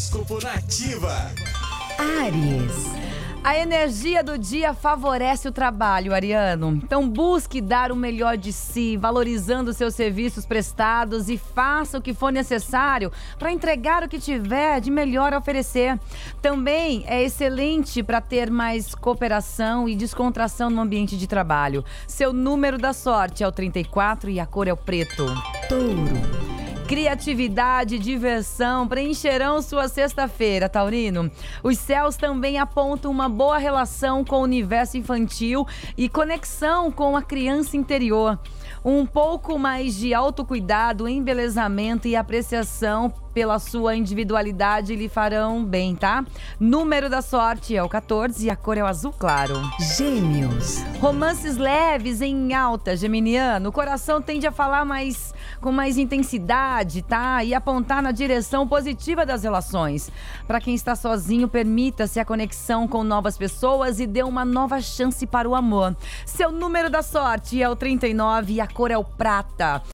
Horóscopo Nativa. Ares. A energia do dia favorece o trabalho, Ariano. Então busque dar o melhor de si, valorizando seus serviços prestados e faça o que for necessário para entregar o que tiver de melhor a oferecer. Também é excelente para ter mais cooperação e descontração no ambiente de trabalho. Seu número da sorte é o 34 e a cor é o preto. Touro. Criatividade e diversão preencherão sua sexta-feira, Taurino. Os céus também apontam uma boa relação com o universo infantil e conexão com a criança interior. Um pouco mais de autocuidado, embelezamento e apreciação pela sua individualidade lhe farão bem, tá? Número da sorte é o 14 e a cor é o azul claro. Gêmeos. Romances leves em alta, geminiano. O coração tende a falar mais com mais intensidade, tá? E apontar na direção positiva das relações. Para quem está sozinho, permita-se a conexão com novas pessoas e dê uma nova chance para o amor. Seu número da sorte é o 39 e a cor é o prata.